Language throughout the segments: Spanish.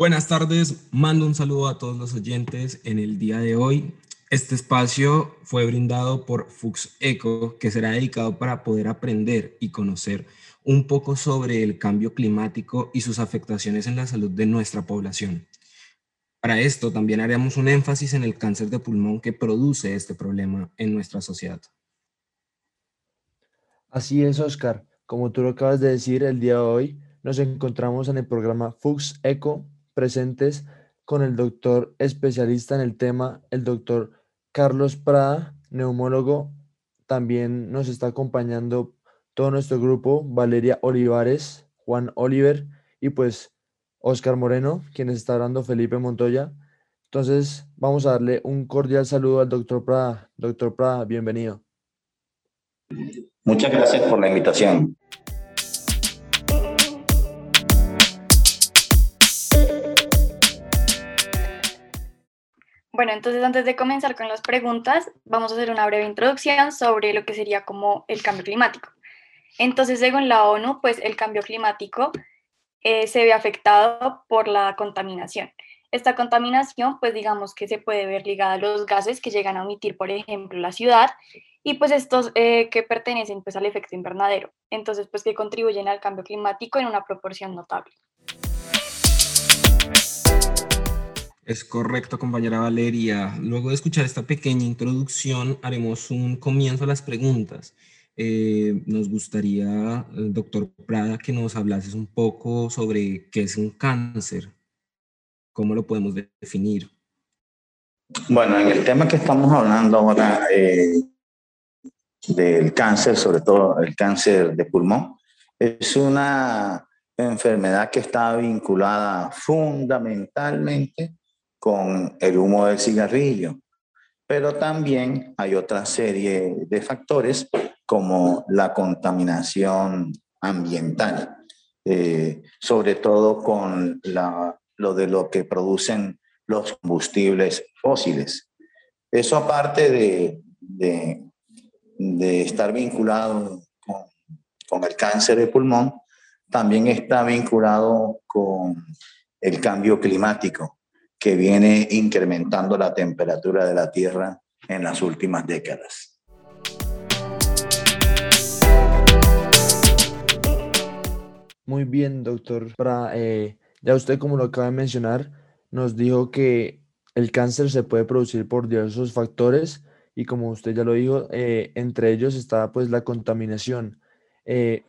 Buenas tardes, mando un saludo a todos los oyentes en el día de hoy. Este espacio fue brindado por Fux Eco, que será dedicado para poder aprender y conocer un poco sobre el cambio climático y sus afectaciones en la salud de nuestra población. Para esto también haremos un énfasis en el cáncer de pulmón que produce este problema en nuestra sociedad. Así es, Oscar. Como tú lo acabas de decir, el día de hoy nos encontramos en el programa Fux Eco presentes con el doctor especialista en el tema, el doctor Carlos Prada, neumólogo. También nos está acompañando todo nuestro grupo, Valeria Olivares, Juan Oliver y pues Oscar Moreno, quien está hablando Felipe Montoya. Entonces, vamos a darle un cordial saludo al doctor Prada. Doctor Prada, bienvenido. Muchas gracias por la invitación. Bueno, entonces antes de comenzar con las preguntas, vamos a hacer una breve introducción sobre lo que sería como el cambio climático. Entonces, según la ONU, pues el cambio climático eh, se ve afectado por la contaminación. Esta contaminación, pues digamos que se puede ver ligada a los gases que llegan a emitir, por ejemplo, la ciudad, y pues estos eh, que pertenecen pues al efecto invernadero. Entonces, pues que contribuyen al cambio climático en una proporción notable. Es correcto, compañera Valeria. Luego de escuchar esta pequeña introducción, haremos un comienzo a las preguntas. Eh, nos gustaría, eh, doctor Prada, que nos hablases un poco sobre qué es un cáncer, cómo lo podemos definir. Bueno, en el tema que estamos hablando ahora eh, del cáncer, sobre todo el cáncer de pulmón, es una enfermedad que está vinculada fundamentalmente con el humo del cigarrillo. Pero también hay otra serie de factores como la contaminación ambiental, eh, sobre todo con lo de lo que producen los combustibles fósiles. Eso aparte de, de, estar vinculado con, con el cáncer de pulmón, también está vinculado con el cambio climático que viene incrementando la temperatura de la Tierra en las últimas décadas. Muy bien, doctor. Eh, ya usted, como lo acaba de mencionar, nos dijo que el cáncer se puede producir por diversos factores y como usted ya lo dijo, eh, entre ellos está pues la contaminación. Eh,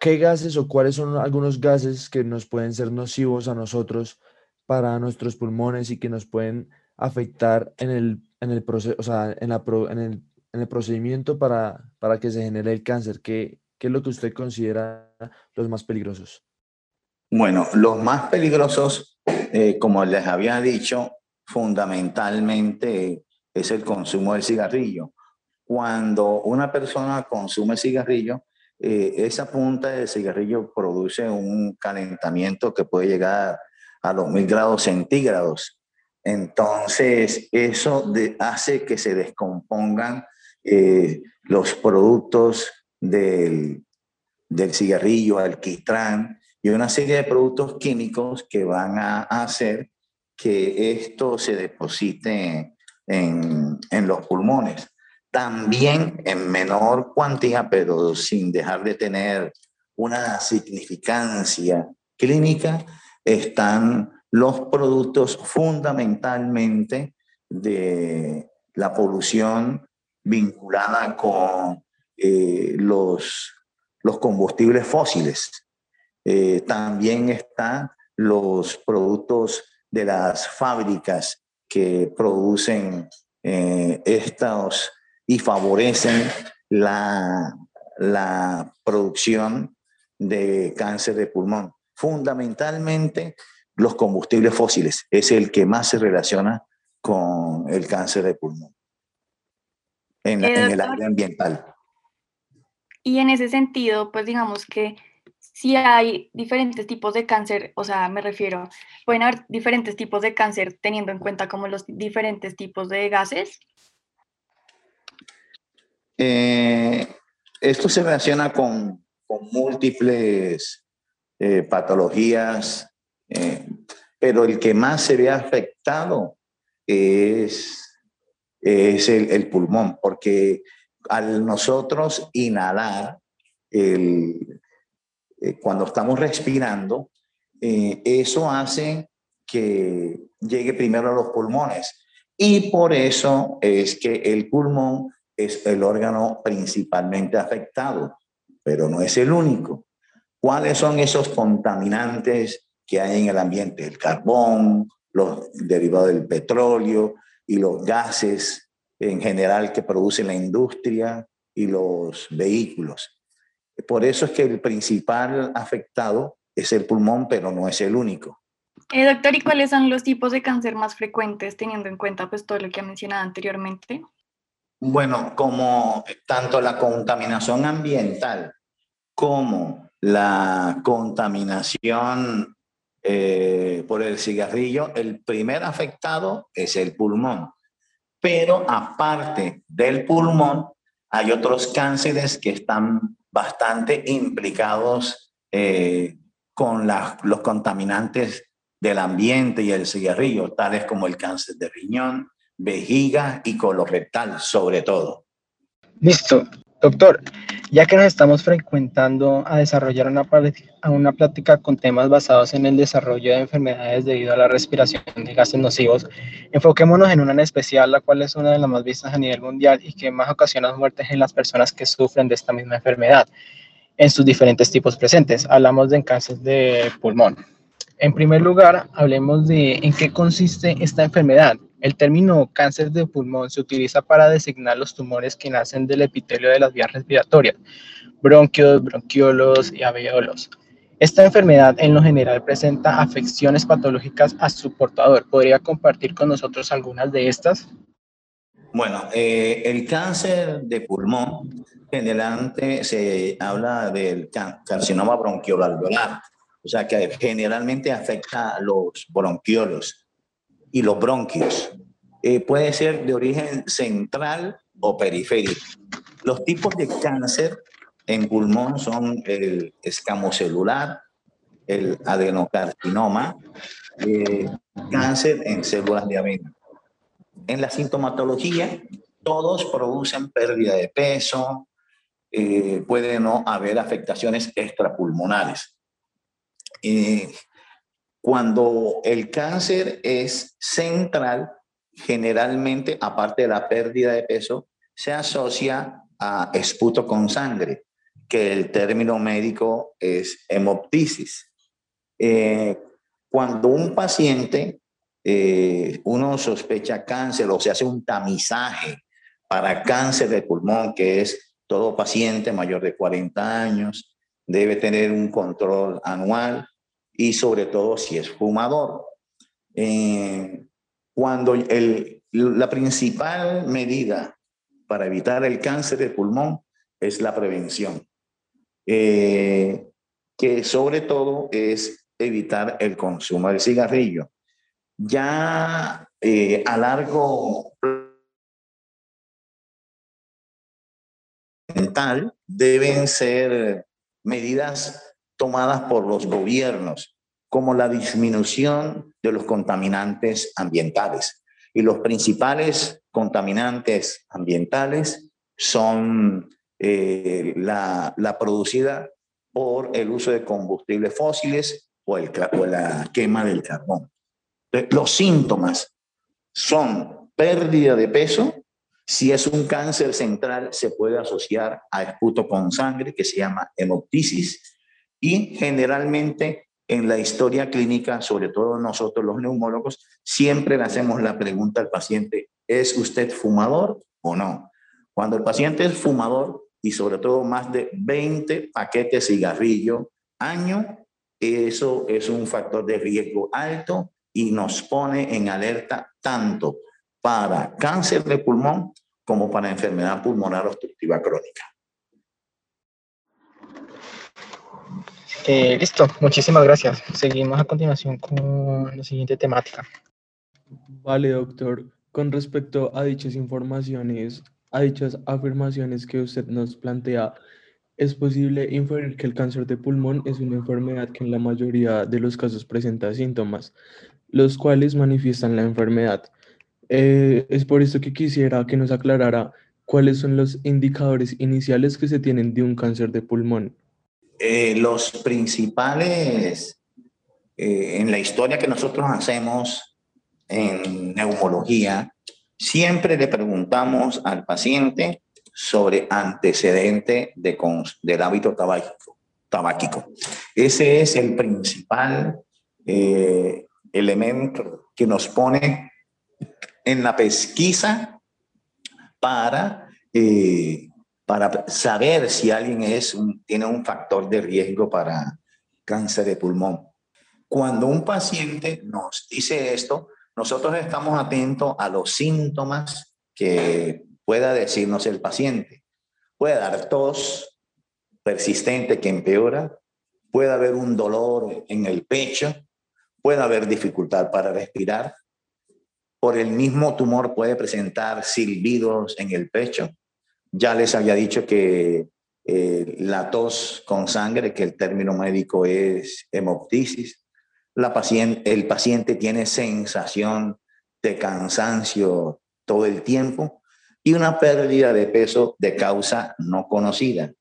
¿Qué gases o cuáles son algunos gases que nos pueden ser nocivos a nosotros para nuestros pulmones y que nos pueden afectar en el, en el proceso, o sea, en, la en, el, en el procedimiento para, para que se genere el cáncer? ¿Qué, ¿Qué es lo que usted considera los más peligrosos? Bueno, los más peligrosos, eh, como les había dicho, fundamentalmente es el consumo del cigarrillo. Cuando una persona consume cigarrillo, eh, esa punta de cigarrillo produce un calentamiento que puede llegar a los mil grados centígrados. Entonces, eso hace que se descompongan eh, los productos del, del cigarrillo, alquitrán y una serie de productos químicos que van a hacer que esto se deposite en, en los pulmones. También en menor cuantía, pero sin dejar de tener una significancia clínica, están los productos fundamentalmente de la polución vinculada con eh, los, los combustibles fósiles. Eh, también están los productos de las fábricas que producen eh, estos y favorecen la, la producción de cáncer de pulmón fundamentalmente los combustibles fósiles. Es el que más se relaciona con el cáncer de pulmón en, el área ambiental. Y en ese sentido, pues digamos que si hay diferentes tipos de cáncer, o sea, me refiero, pueden haber diferentes tipos de cáncer teniendo en cuenta como los diferentes tipos de gases. Eh, esto se relaciona con, con múltiples eh, patologías. Eh, pero el que más se ve afectado es, es el, pulmón, porque al nosotros inhalar, el, eh, cuando estamos respirando, eso hace que llegue primero a los pulmones. Y por eso es que el pulmón es el órgano principalmente afectado, pero no es el único. ¿Cuáles son esos contaminantes que hay en el ambiente? El carbón, los derivados del petróleo y los gases en general que produce la industria y los vehículos. Por eso es que el principal afectado es el pulmón, pero no es el único. Eh, doctor, ¿y cuáles son los tipos de cáncer más frecuentes teniendo en cuenta pues, todo lo que ha mencionado anteriormente? Bueno, como tanto la contaminación ambiental como la contaminación eh, por el cigarrillo, el primer afectado es el pulmón. Pero aparte del pulmón, hay otros cánceres que están bastante implicados eh, con los contaminantes del ambiente y el cigarrillo, tales como el cáncer de riñón, vejiga y colorectal, sobre todo. Listo. Doctor, ya que nos estamos frecuentando a desarrollar una, una plática con temas basados en el desarrollo de enfermedades debido a la respiración de gases nocivos, enfoquémonos en una en especial, la cual es una de las más vistas a nivel mundial y que más ocasiona muertes en las personas que sufren de esta misma enfermedad en sus diferentes tipos presentes. Hablamos de cáncer de pulmón. En primer lugar, hablemos de en qué consiste esta enfermedad. El término cáncer de pulmón se utiliza para designar los tumores que nacen del epitelio de las vías respiratorias, bronquios, bronquiolos y alveolos. Esta enfermedad en lo general presenta afecciones patológicas a su portador. ¿Podría compartir con nosotros algunas de estas? Bueno, eh, el cáncer de pulmón generalmente se habla del carcinoma bronquioalveolar o sea que generalmente afecta a los bronquiolos y los bronquios. Eh, puede ser de origen central o periférico. Los tipos de cáncer en pulmón son el escamocelular, el adenocarcinoma, eh, cáncer en células de avena. En la sintomatología, todos producen pérdida de peso, eh, puede no haber afectaciones extrapulmonares. Eh, cuando el cáncer es central, generalmente, aparte de la pérdida de peso, se asocia a esputo con sangre, que el término médico es hemoptisis. Eh, cuando un paciente, eh, uno sospecha cáncer o se hace un tamizaje para cáncer de pulmón, que es todo paciente mayor de 40 años, debe tener un control anual y sobre todo si es fumador. Eh, cuando el, la principal medida para evitar el cáncer de pulmón es la prevención, eh, que sobre todo es evitar el consumo del cigarrillo. Ya eh, a largo mental deben ser medidas tomadas por los gobiernos, como la disminución de los contaminantes ambientales. Y los principales contaminantes ambientales son eh, la, producida por el uso de combustibles fósiles o, el, o la quema del carbón. Los síntomas son pérdida de peso. Si es un cáncer central, se puede asociar a esputo con sangre, que se llama hemoptisis y generalmente en la historia clínica, sobre todo nosotros los neumólogos, siempre le hacemos la pregunta al paciente, ¿es usted fumador o no? Cuando el paciente es fumador y sobre todo más de 20 paquetes de cigarrillo año, eso es un factor de riesgo alto y nos pone en alerta tanto para cáncer de pulmón como para enfermedad pulmonar obstructiva crónica. Eh, listo, muchísimas gracias. Seguimos a continuación con la siguiente temática. Vale, doctor. Con respecto a dichas informaciones, a dichas afirmaciones que usted nos plantea, es posible inferir que el cáncer de pulmón es una enfermedad que en la mayoría de los casos presenta síntomas. los cuales manifiestan la enfermedad. Eh, es por esto que quisiera que nos aclarara cuáles son los indicadores iniciales que se tienen de un cáncer de pulmón. Eh, los principales eh, en la historia que nosotros hacemos en neumología, siempre le preguntamos al paciente sobre antecedente de, del hábito tabáquico, tabáquico. Ese es el principal eh, elemento que nos pone en la pesquisa para, eh, para saber si alguien es tiene un factor de riesgo para cáncer de pulmón. Cuando un paciente nos dice esto, nosotros estamos atentos a los síntomas que pueda decirnos el paciente. Puede dar tos persistente que empeora, puede haber un dolor en el pecho, puede haber dificultad para respirar. Por el mismo tumor puede presentar silbidos en el pecho. Ya les había dicho que eh, la tos con sangre, que el término médico es hemoptisis. El paciente tiene sensación de cansancio todo el tiempo y una pérdida de peso de causa no conocida.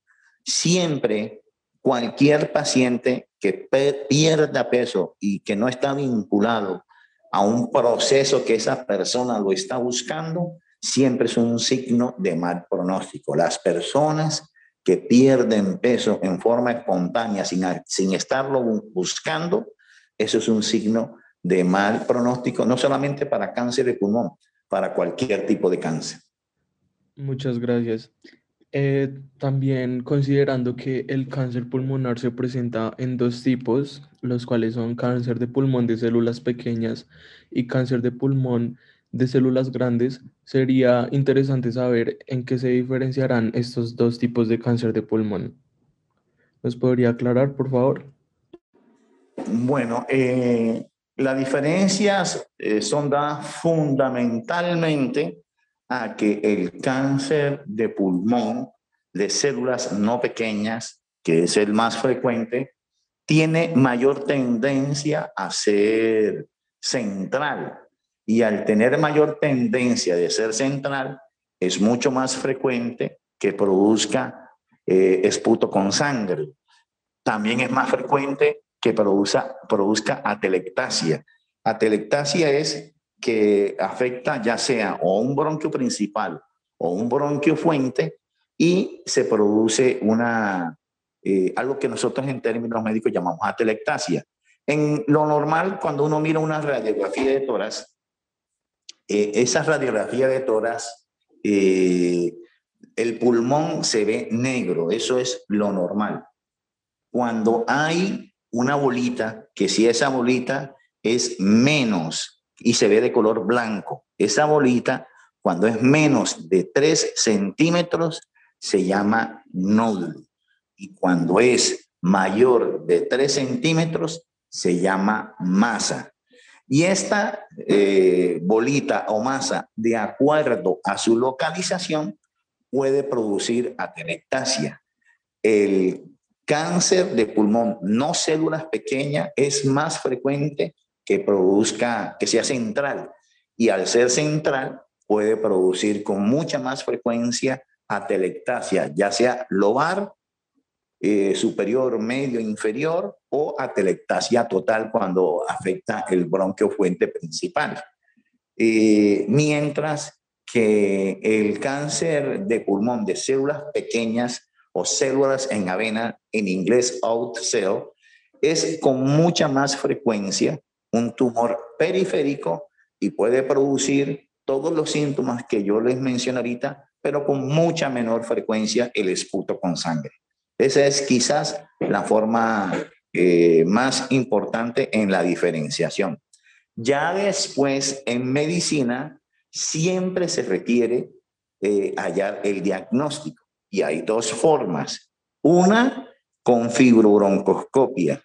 Siempre cualquier paciente que pierda peso y que no está vinculado a un proceso que esa persona lo está buscando, siempre es un signo de mal pronóstico. Las personas que pierden peso en forma espontánea sin, sin estarlo buscando, eso es un signo de mal pronóstico, no solamente para cáncer de pulmón, para cualquier tipo de cáncer. Muchas gracias. Eh, también considerando que el cáncer pulmonar se presenta en dos tipos, los cuales son cáncer de pulmón de células pequeñas y cáncer de pulmón de células grandes, sería interesante saber en qué se diferenciarán estos dos tipos de cáncer de pulmón. ¿Nos podría aclarar, por favor? Bueno, eh, las diferencias eh, son dadas fundamentalmente a que el cáncer de pulmón de células no pequeñas, que es el más frecuente, tiene mayor tendencia a ser central. Y al tener mayor tendencia de ser central, es mucho más frecuente que produzca eh, esputo con sangre. También es más frecuente que produzca, atelectasia. Atelectasia es que afecta ya sea o un bronquio principal o un bronquio fuente y se produce una, eh, algo que nosotros en términos médicos llamamos atelectasia. En lo normal, cuando uno mira una radiografía de toras, eh, esa radiografía de toras, eh, el pulmón se ve negro, eso es lo normal. Cuando hay una bolita, que si esa bolita es menos y se ve de color blanco. Esa bolita, cuando es menos de 3 centímetros, se llama nódulo. Y cuando es mayor de 3 centímetros, se llama masa. Y esta eh, bolita o masa, de acuerdo a su localización, puede producir atelectasia. El cáncer de pulmón no células pequeñas es más frecuente que produzca, que sea central. Y al ser central, puede producir con mucha más frecuencia atelectasia, ya sea lobar, eh, superior, medio, inferior o atelectasia total cuando afecta el bronquio fuente principal. Eh, mientras que el cáncer de pulmón de células pequeñas o células en avena, en inglés out cell, es con mucha más frecuencia un tumor periférico y puede producir todos los síntomas que yo les mencioné ahorita, pero con mucha menor frecuencia el esputo con sangre. Esa es quizás la forma eh, más importante en la diferenciación. Ya después, en medicina, siempre se requiere eh, hallar el diagnóstico y hay dos formas. Una con fibrobroncoscopia,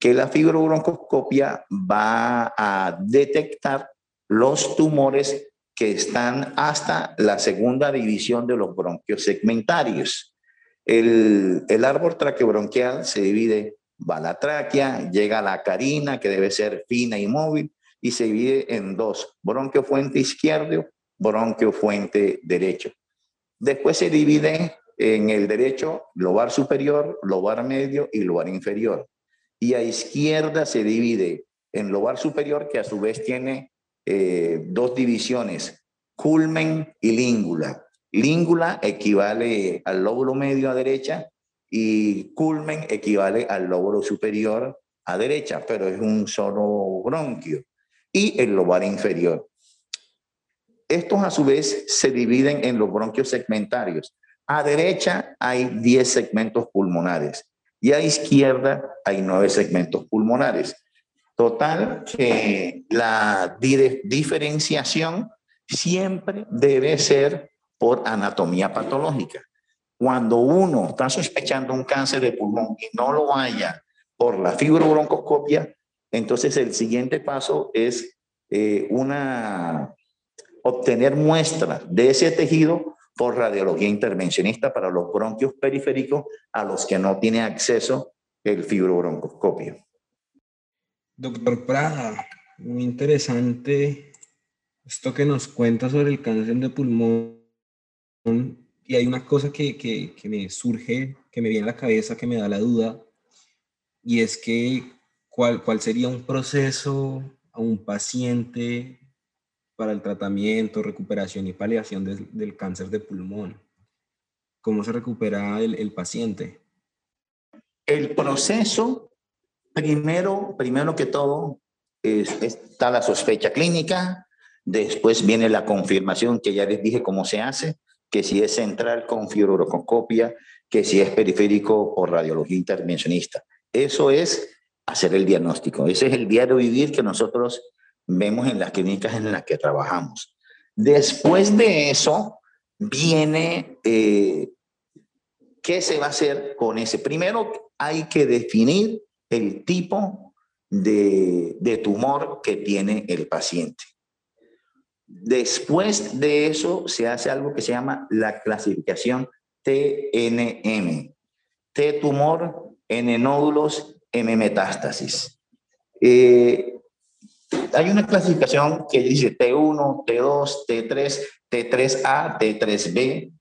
que la fibrobroncoscopia va a detectar los tumores que están hasta la segunda división de los bronquios segmentarios. El, el árbol traqueobronquial se divide, va la tráquea, llega a la carina, que debe ser fina y móvil, y se divide en dos, bronquio fuente izquierdo, bronquio fuente derecho. Después se divide en el derecho lobar superior, lobar medio y lobar inferior. Y a izquierda se divide en lobar superior, que a su vez tiene eh, dos divisiones, culmen y língula. Língula equivale al lóbulo medio a derecha y culmen equivale al lóbulo superior a derecha, pero es un solo bronquio. Y el lobar inferior. Estos a su vez se dividen en los bronquios segmentarios. A derecha hay 10 segmentos pulmonares y a izquierda hay 9 segmentos pulmonares. Total que la diferenciación siempre debe ser por anatomía patológica. Cuando uno está sospechando un cáncer de pulmón y no lo haya por la fibrobroncoscopia, entonces el siguiente paso es eh, obtener muestras de ese tejido por radiología intervencionista para los bronquios periféricos a los que no tiene acceso el fibrobroncoscopio. Doctor Prada, muy interesante esto que nos cuenta sobre el cáncer de pulmón. Y hay una cosa que, que, me surge, que me viene a la cabeza, que me da la duda, y es que cuál, cuál sería un proceso a un paciente para el tratamiento, recuperación y paliación del cáncer de pulmón. ¿Cómo se recupera el, el paciente? El proceso, primero, primero que todo, es, está la sospecha clínica, después viene la confirmación, que ya les dije cómo se hace, que si es central con fibrocopia, que si es periférico o radiología intervencionista. Eso es hacer el diagnóstico. Ese es el diario vivir que nosotros vemos en las clínicas en las que trabajamos. Después de eso, viene eh, qué se va a hacer con ese. Primero hay que definir el tipo de tumor que tiene el paciente. Después de eso se hace algo que se llama la clasificación TNM. T tumor, N nódulos, M metástasis. Eh, hay una clasificación que dice T1, T2, T3, T3A, T3B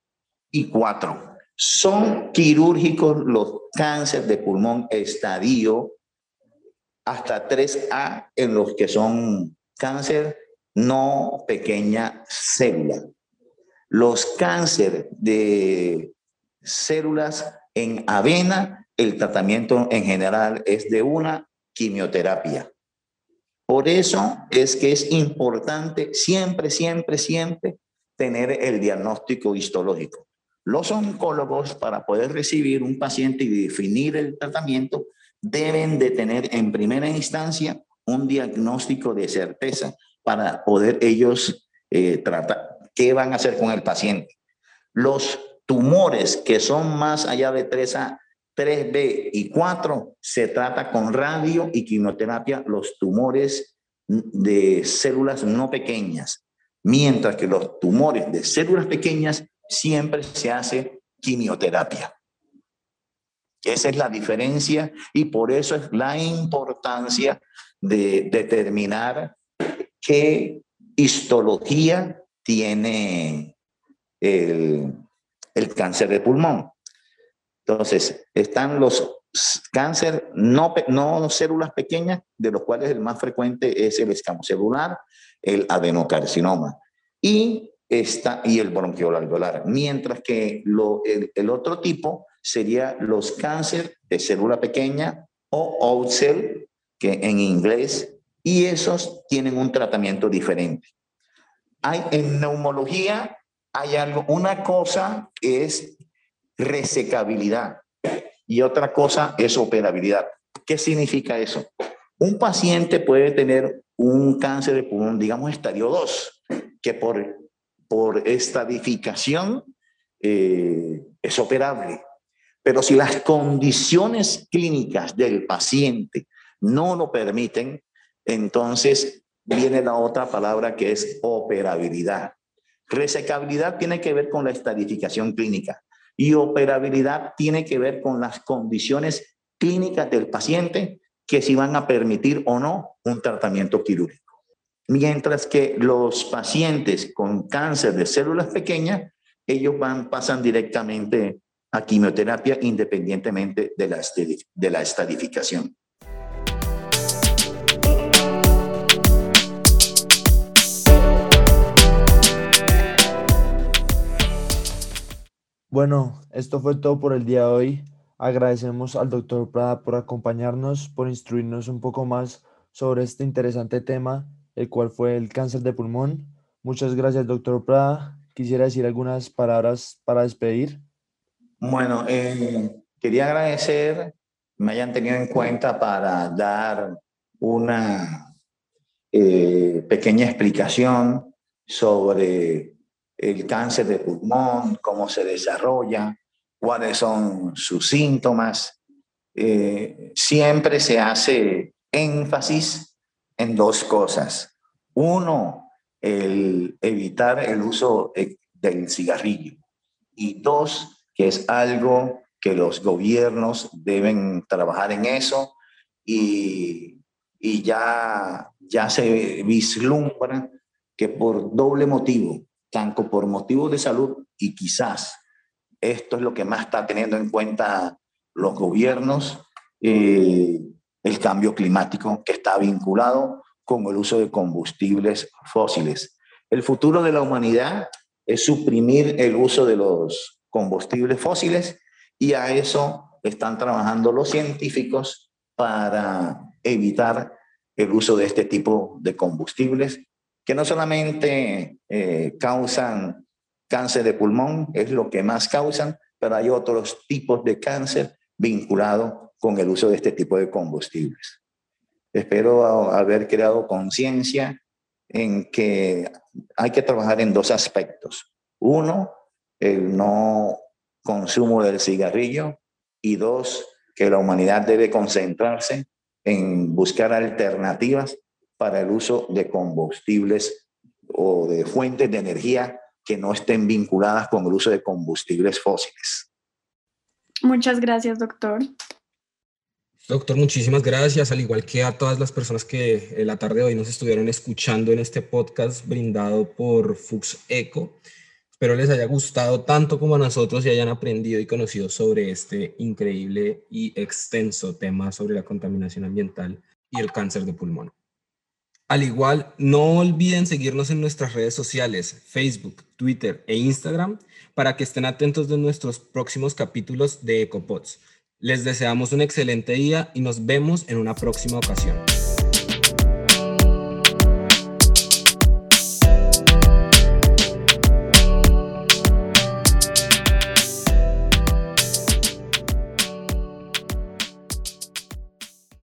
y 4. Son quirúrgicos los cánceres de pulmón estadio hasta 3A en los que son cáncer no pequeña célula. Los cánceres de células en avena el tratamiento en general es de una quimioterapia. Por eso es que es importante siempre, siempre, siempre tener el diagnóstico histológico. Los oncólogos, para poder recibir un paciente y definir el tratamiento, deben de tener en primera instancia un diagnóstico de certeza para poder ellos eh, tratar qué van a hacer con el paciente. Los tumores que son más allá de 3A 3B y 4 se trata con radio y quimioterapia los tumores de células no pequeñas, mientras que los tumores de células pequeñas siempre se hace quimioterapia. Esa es la diferencia y por eso es la importancia de determinar qué histología tiene el, cáncer de pulmón. Entonces, están los cáncer no, no células pequeñas, de los cuales el más frecuente es el escamocelular, el adenocarcinoma y, esta, y el bronquioalveolar. Mientras que lo, el, otro tipo sería los cáncer de célula pequeña o old cell, que en inglés, y esos tienen un tratamiento diferente. Hay, en neumología hay algo, una cosa es resecabilidad y otra cosa es operabilidad. ¿Qué significa eso? Un paciente puede tener un cáncer de pulmón, digamos, estadio 2, que por, por estadificación eh, es operable. Pero si las condiciones clínicas del paciente no lo permiten, entonces viene la otra palabra que es operabilidad. Resecabilidad tiene que ver con la estadificación clínica. Y operabilidad tiene que ver con las condiciones clínicas del paciente que si van a permitir o no un tratamiento quirúrgico. mientras que los pacientes con cáncer de células pequeñas, ellos van, pasan directamente a quimioterapia independientemente de la, de la estadificación. Bueno, esto fue todo por el día de hoy. Agradecemos al doctor Prada por acompañarnos, por instruirnos un poco más sobre este interesante tema, el cual fue el cáncer de pulmón. Muchas gracias, doctor Prada. Quisiera decir algunas palabras para despedir. Bueno, eh, quería agradecer me hayan tenido en cuenta para dar una eh, pequeña explicación sobre el cáncer de pulmón, cómo se desarrolla, cuáles son sus síntomas. Eh, siempre se hace énfasis en dos cosas. Uno, el evitar el uso del cigarrillo. Y dos, que es algo que los gobiernos deben trabajar en eso y, y ya, ya se vislumbra que por doble motivo, tanto por motivos de salud y quizás esto es lo que más está teniendo en cuenta los gobiernos, eh, el cambio climático que está vinculado con el uso de combustibles fósiles. El futuro de la humanidad es suprimir el uso de los combustibles fósiles y a eso están trabajando los científicos para evitar el uso de este tipo de combustibles que no solamente eh, causan cáncer de pulmón, es lo que más causan, pero hay otros tipos de cáncer vinculados con el uso de este tipo de combustibles. Espero haber creado conciencia en que hay que trabajar en dos aspectos. Uno, el no consumo del cigarrillo y dos, que la humanidad debe concentrarse en buscar alternativas para el uso de combustibles o de fuentes de energía que no estén vinculadas con el uso de combustibles fósiles. Muchas gracias, doctor. Doctor, muchísimas gracias, al igual que a todas las personas que la tarde de hoy nos estuvieron escuchando en este podcast brindado por Fux Eco. Espero les haya gustado tanto como a nosotros y hayan aprendido y conocido sobre este increíble y extenso tema sobre la contaminación ambiental y el cáncer de pulmón. Al igual, no olviden seguirnos en nuestras redes sociales, Facebook, Twitter e Instagram, para que estén atentos de nuestros próximos capítulos de EcoPods. Les deseamos un excelente día y nos vemos en una próxima ocasión.